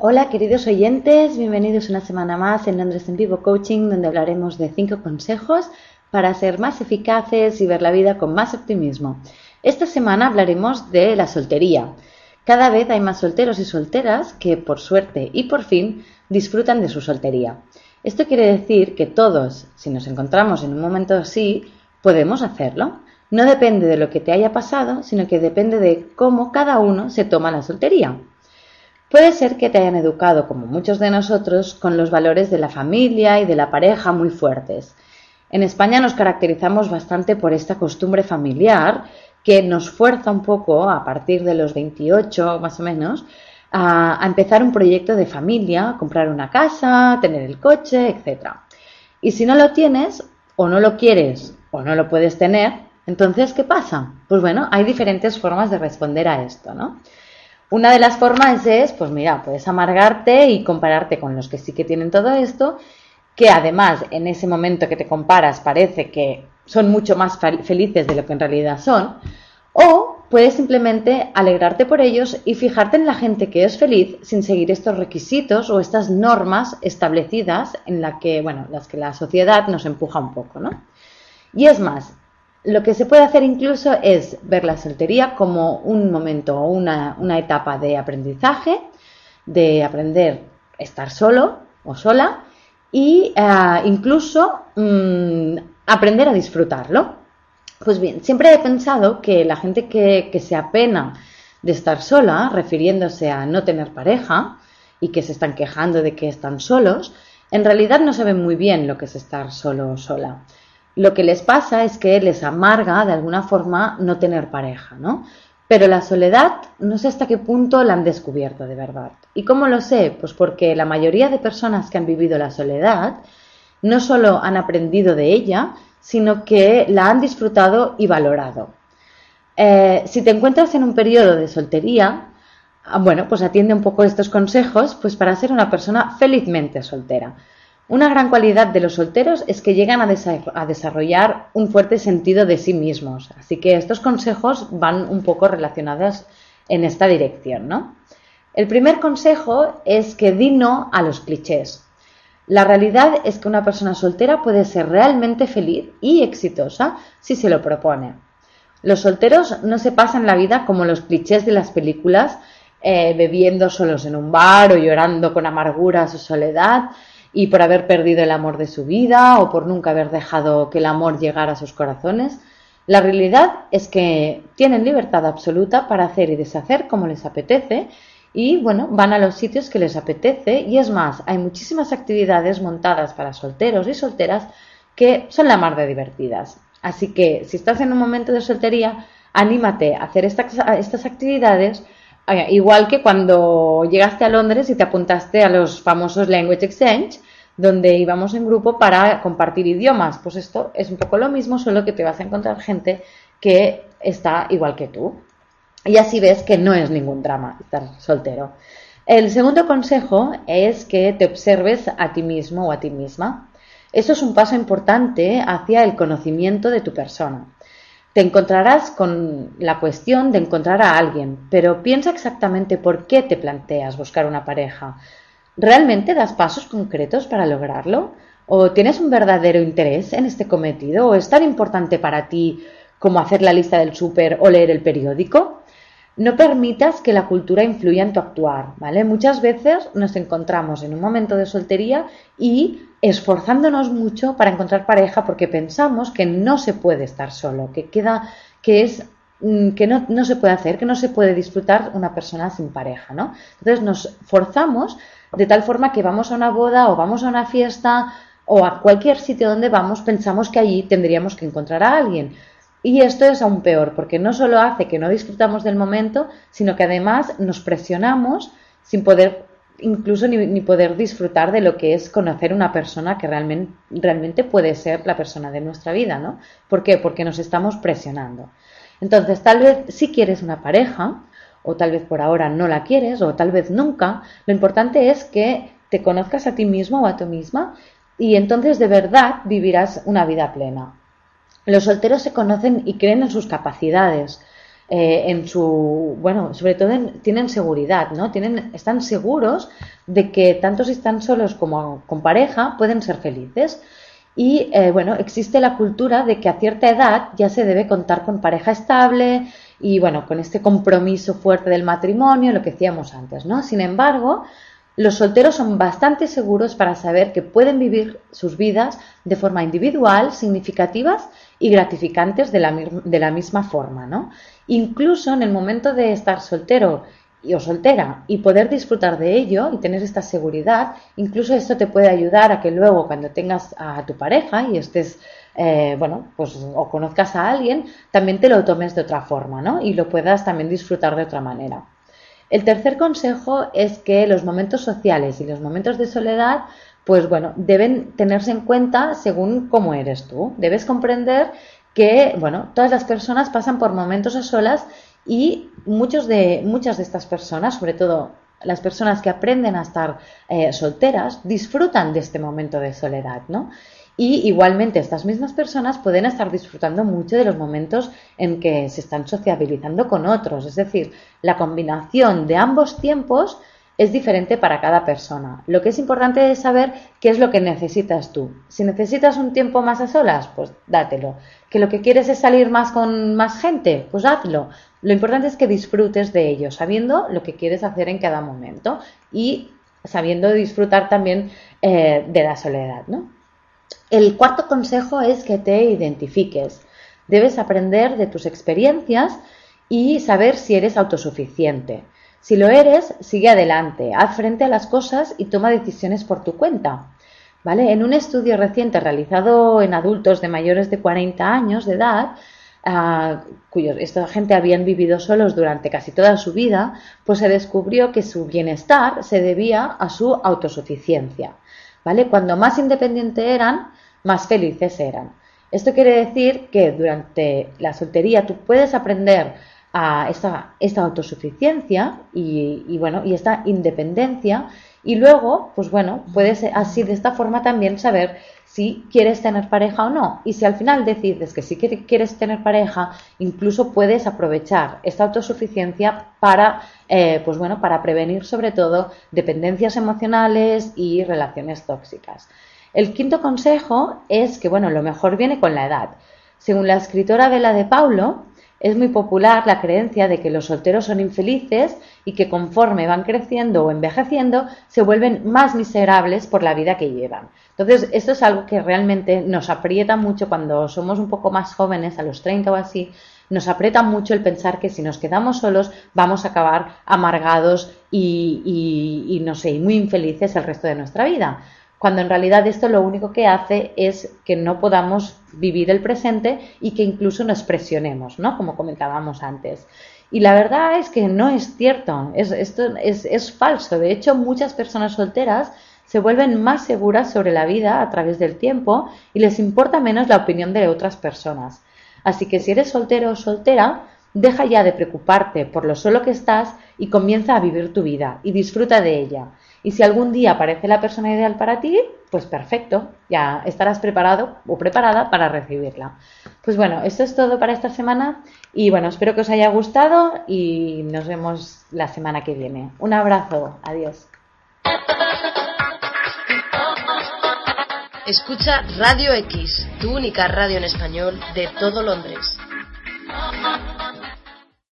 Hola queridos oyentes, bienvenidos una semana más en Londres en Vivo Coaching, donde hablaremos de cinco consejos para ser más eficaces y ver la vida con más optimismo. Esta semana hablaremos de la soltería. Cada vez hay más solteros y solteras que, por suerte y por fin, disfrutan de su soltería. Esto quiere decir que todos, si nos encontramos en un momento así, podemos hacerlo. No depende de lo que te haya pasado, sino que depende de cómo cada uno se toma la soltería. Puede ser que te hayan educado, como muchos de nosotros, con los valores de la familia y de la pareja muy fuertes. En España nos caracterizamos bastante por esta costumbre familiar que nos fuerza un poco, a partir de los 28 más o menos, a, empezar un proyecto de familia, comprar una casa, tener el coche, etc. Y si no lo tienes, o no lo quieres, o no lo puedes tener, entonces, ¿qué pasa? Pues bueno, hay diferentes formas de responder a esto, ¿no? Una de las formas es, pues mira, puedes amargarte y compararte con los que sí que tienen todo esto, que además en ese momento que te comparas parece que son mucho más felices de lo que en realidad son, o puedes simplemente alegrarte por ellos y fijarte en la gente que es feliz sin seguir estos requisitos o estas normas establecidas en la que, bueno, las que la sociedad nos empuja un poco, ¿no? Y es más, lo que se puede hacer incluso es ver la soltería como un momento o una, etapa de aprendizaje, de aprender a estar solo o sola e incluso mm, aprender a disfrutarlo. Pues bien, siempre he pensado que la gente que, que se apena de estar sola, refiriéndose a no tener pareja y que se están quejando de que están solos, en realidad no saben muy bien lo que es estar solo o sola lo que les pasa es que les amarga de alguna forma no tener pareja, ¿no? Pero la soledad no sé hasta qué punto la han descubierto de verdad. ¿Y cómo lo sé? Pues porque la mayoría de personas que han vivido la soledad no solo han aprendido de ella, sino que la han disfrutado y valorado. Eh, si te encuentras en un periodo de soltería, ah, bueno, pues atiende un poco estos consejos, pues para ser una persona felizmente soltera. Una gran cualidad de los solteros es que llegan a, desarrollar un fuerte sentido de sí mismos, así que estos consejos van un poco relacionados en esta dirección, ¿no? El primer consejo es que di no a los clichés. La realidad es que una persona soltera puede ser realmente feliz y exitosa si se lo propone. Los solteros no se pasan la vida como los clichés de las películas, eh, bebiendo solos en un bar o llorando con amargura su soledad, y por haber perdido el amor de su vida o por nunca haber dejado que el amor llegara a sus corazones. La realidad es que tienen libertad absoluta para hacer y deshacer como les apetece y bueno, van a los sitios que les apetece y es más, hay muchísimas actividades montadas para solteros y solteras que son la mar de divertidas. Así que si estás en un momento de soltería, anímate a hacer estas, estas actividades Igual que cuando llegaste a Londres y te apuntaste a los famosos Language Exchange, donde íbamos en grupo para compartir idiomas. Pues esto es un poco lo mismo, solo que te vas a encontrar gente que está igual que tú. Y así ves que no es ningún drama estar soltero. El segundo consejo es que te observes a ti mismo o a ti misma. Eso es un paso importante hacia el conocimiento de tu persona. Te encontrarás con la cuestión de encontrar a alguien, pero piensa exactamente por qué te planteas buscar una pareja. ¿Realmente das pasos concretos para lograrlo? ¿O tienes un verdadero interés en este cometido? ¿O es tan importante para ti como hacer la lista del súper o leer el periódico? No permitas que la cultura influya en tu actuar, ¿vale? Muchas veces nos encontramos en un momento de soltería y esforzándonos mucho para encontrar pareja porque pensamos que no se puede estar solo, que queda, que es mm, que no, no, se puede hacer, que no se puede disfrutar una persona sin pareja, ¿no? Entonces nos forzamos de tal forma que vamos a una boda o vamos a una fiesta o a cualquier sitio donde vamos, pensamos que allí tendríamos que encontrar a alguien. Y esto es aún peor, porque no solo hace que no disfrutamos del momento, sino que además nos presionamos sin poder incluso ni, poder disfrutar de lo que es conocer una persona que realmente, realmente puede ser la persona de nuestra vida, ¿no? ¿Por qué? Porque nos estamos presionando. Entonces, tal vez si quieres una pareja, o tal vez por ahora no la quieres, o tal vez nunca, lo importante es que te conozcas a ti mismo o a ti misma y entonces de verdad vivirás una vida plena. Los solteros se conocen y creen en sus capacidades. eh, en su, bueno, sobre todo tienen seguridad, ¿no? Tienen, están seguros de que tanto si están solos como con pareja pueden ser felices. Y eh, bueno, existe la cultura de que a cierta edad ya se debe contar con pareja estable y bueno, con este compromiso fuerte del matrimonio, lo que decíamos antes, ¿no? Sin embargo, los solteros son bastante seguros para saber que pueden vivir sus vidas de forma individual, significativas y gratificantes de la, de la misma forma, ¿no? Incluso en el momento de estar soltero y o soltera y poder disfrutar de ello y tener esta seguridad, incluso esto te puede ayudar a que luego cuando tengas a tu pareja y estés, eh, bueno, pues o conozcas a alguien, también te lo tomes de otra forma, ¿no? Y lo puedas también disfrutar de otra manera. El tercer consejo es que los momentos sociales y los momentos de soledad, pues bueno, deben tenerse en cuenta según cómo eres tú. Debes comprender que, bueno, todas las personas pasan por momentos a solas y muchos de, muchas de estas personas, sobre todo las personas que aprenden a estar eh, solteras, disfrutan de este momento de soledad, ¿no? Y igualmente estas mismas personas pueden estar disfrutando mucho de los momentos en que se están sociabilizando con otros. Es decir, la combinación de ambos tiempos es diferente para cada persona. Lo que es importante es saber qué es lo que necesitas tú. Si necesitas un tiempo más a solas, pues dátelo. Que lo que quieres es salir más con más gente, pues hazlo. Lo importante es que disfrutes de ello, sabiendo lo que quieres hacer en cada momento y sabiendo disfrutar también eh, de la soledad, ¿no? El cuarto consejo es que te identifiques. Debes aprender de tus experiencias y saber si eres autosuficiente. Si lo eres, sigue adelante, haz frente a las cosas y toma decisiones por tu cuenta. ¿Vale? En un estudio reciente realizado en adultos de mayores de 40 años de edad, uh, cuyos esta gente habían vivido solos durante casi toda su vida, pues se descubrió que su bienestar se debía a su autosuficiencia. ¿Vale? Cuando más independientes eran, más felices eran. Esto quiere decir que durante la soltería tú puedes aprender a esta, esta autosuficiencia y, bueno, y esta independencia y luego, pues bueno, puedes así de esta forma también saber si quieres tener pareja o no. Y si al final decides que sí quieres tener pareja, incluso puedes aprovechar esta autosuficiencia para, eh, pues bueno, para prevenir sobre todo dependencias emocionales y relaciones tóxicas. El quinto consejo es que, bueno, lo mejor viene con la edad. Según la escritora Vela de Paulo, es muy popular la creencia de que los solteros son infelices y que conforme van creciendo o envejeciendo se vuelven más miserables por la vida que llevan. Entonces, esto es algo que realmente nos aprieta mucho cuando somos un poco más jóvenes, a los 30 o así, nos aprieta mucho el pensar que si nos quedamos solos vamos a acabar amargados y, y no sé, muy infelices el resto de nuestra vida cuando en realidad esto lo único que hace es que no podamos vivir el presente y que incluso nos presionemos, ¿no? Como comentábamos antes. Y la verdad es que no es cierto, es, esto es, es falso. De hecho, muchas personas solteras se vuelven más seguras sobre la vida a través del tiempo y les importa menos la opinión de otras personas. Así que si eres soltero o soltera, deja ya de preocuparte por lo solo que estás y comienza a vivir tu vida y disfruta de ella. Y si algún día aparece la persona ideal para ti, pues perfecto, ya estarás preparado o preparada para recibirla. Pues bueno, esto es todo para esta semana y bueno, espero que os haya gustado y nos vemos la semana que viene. Un abrazo, adiós. Escucha Radio X, tu única radio en español de todo Londres.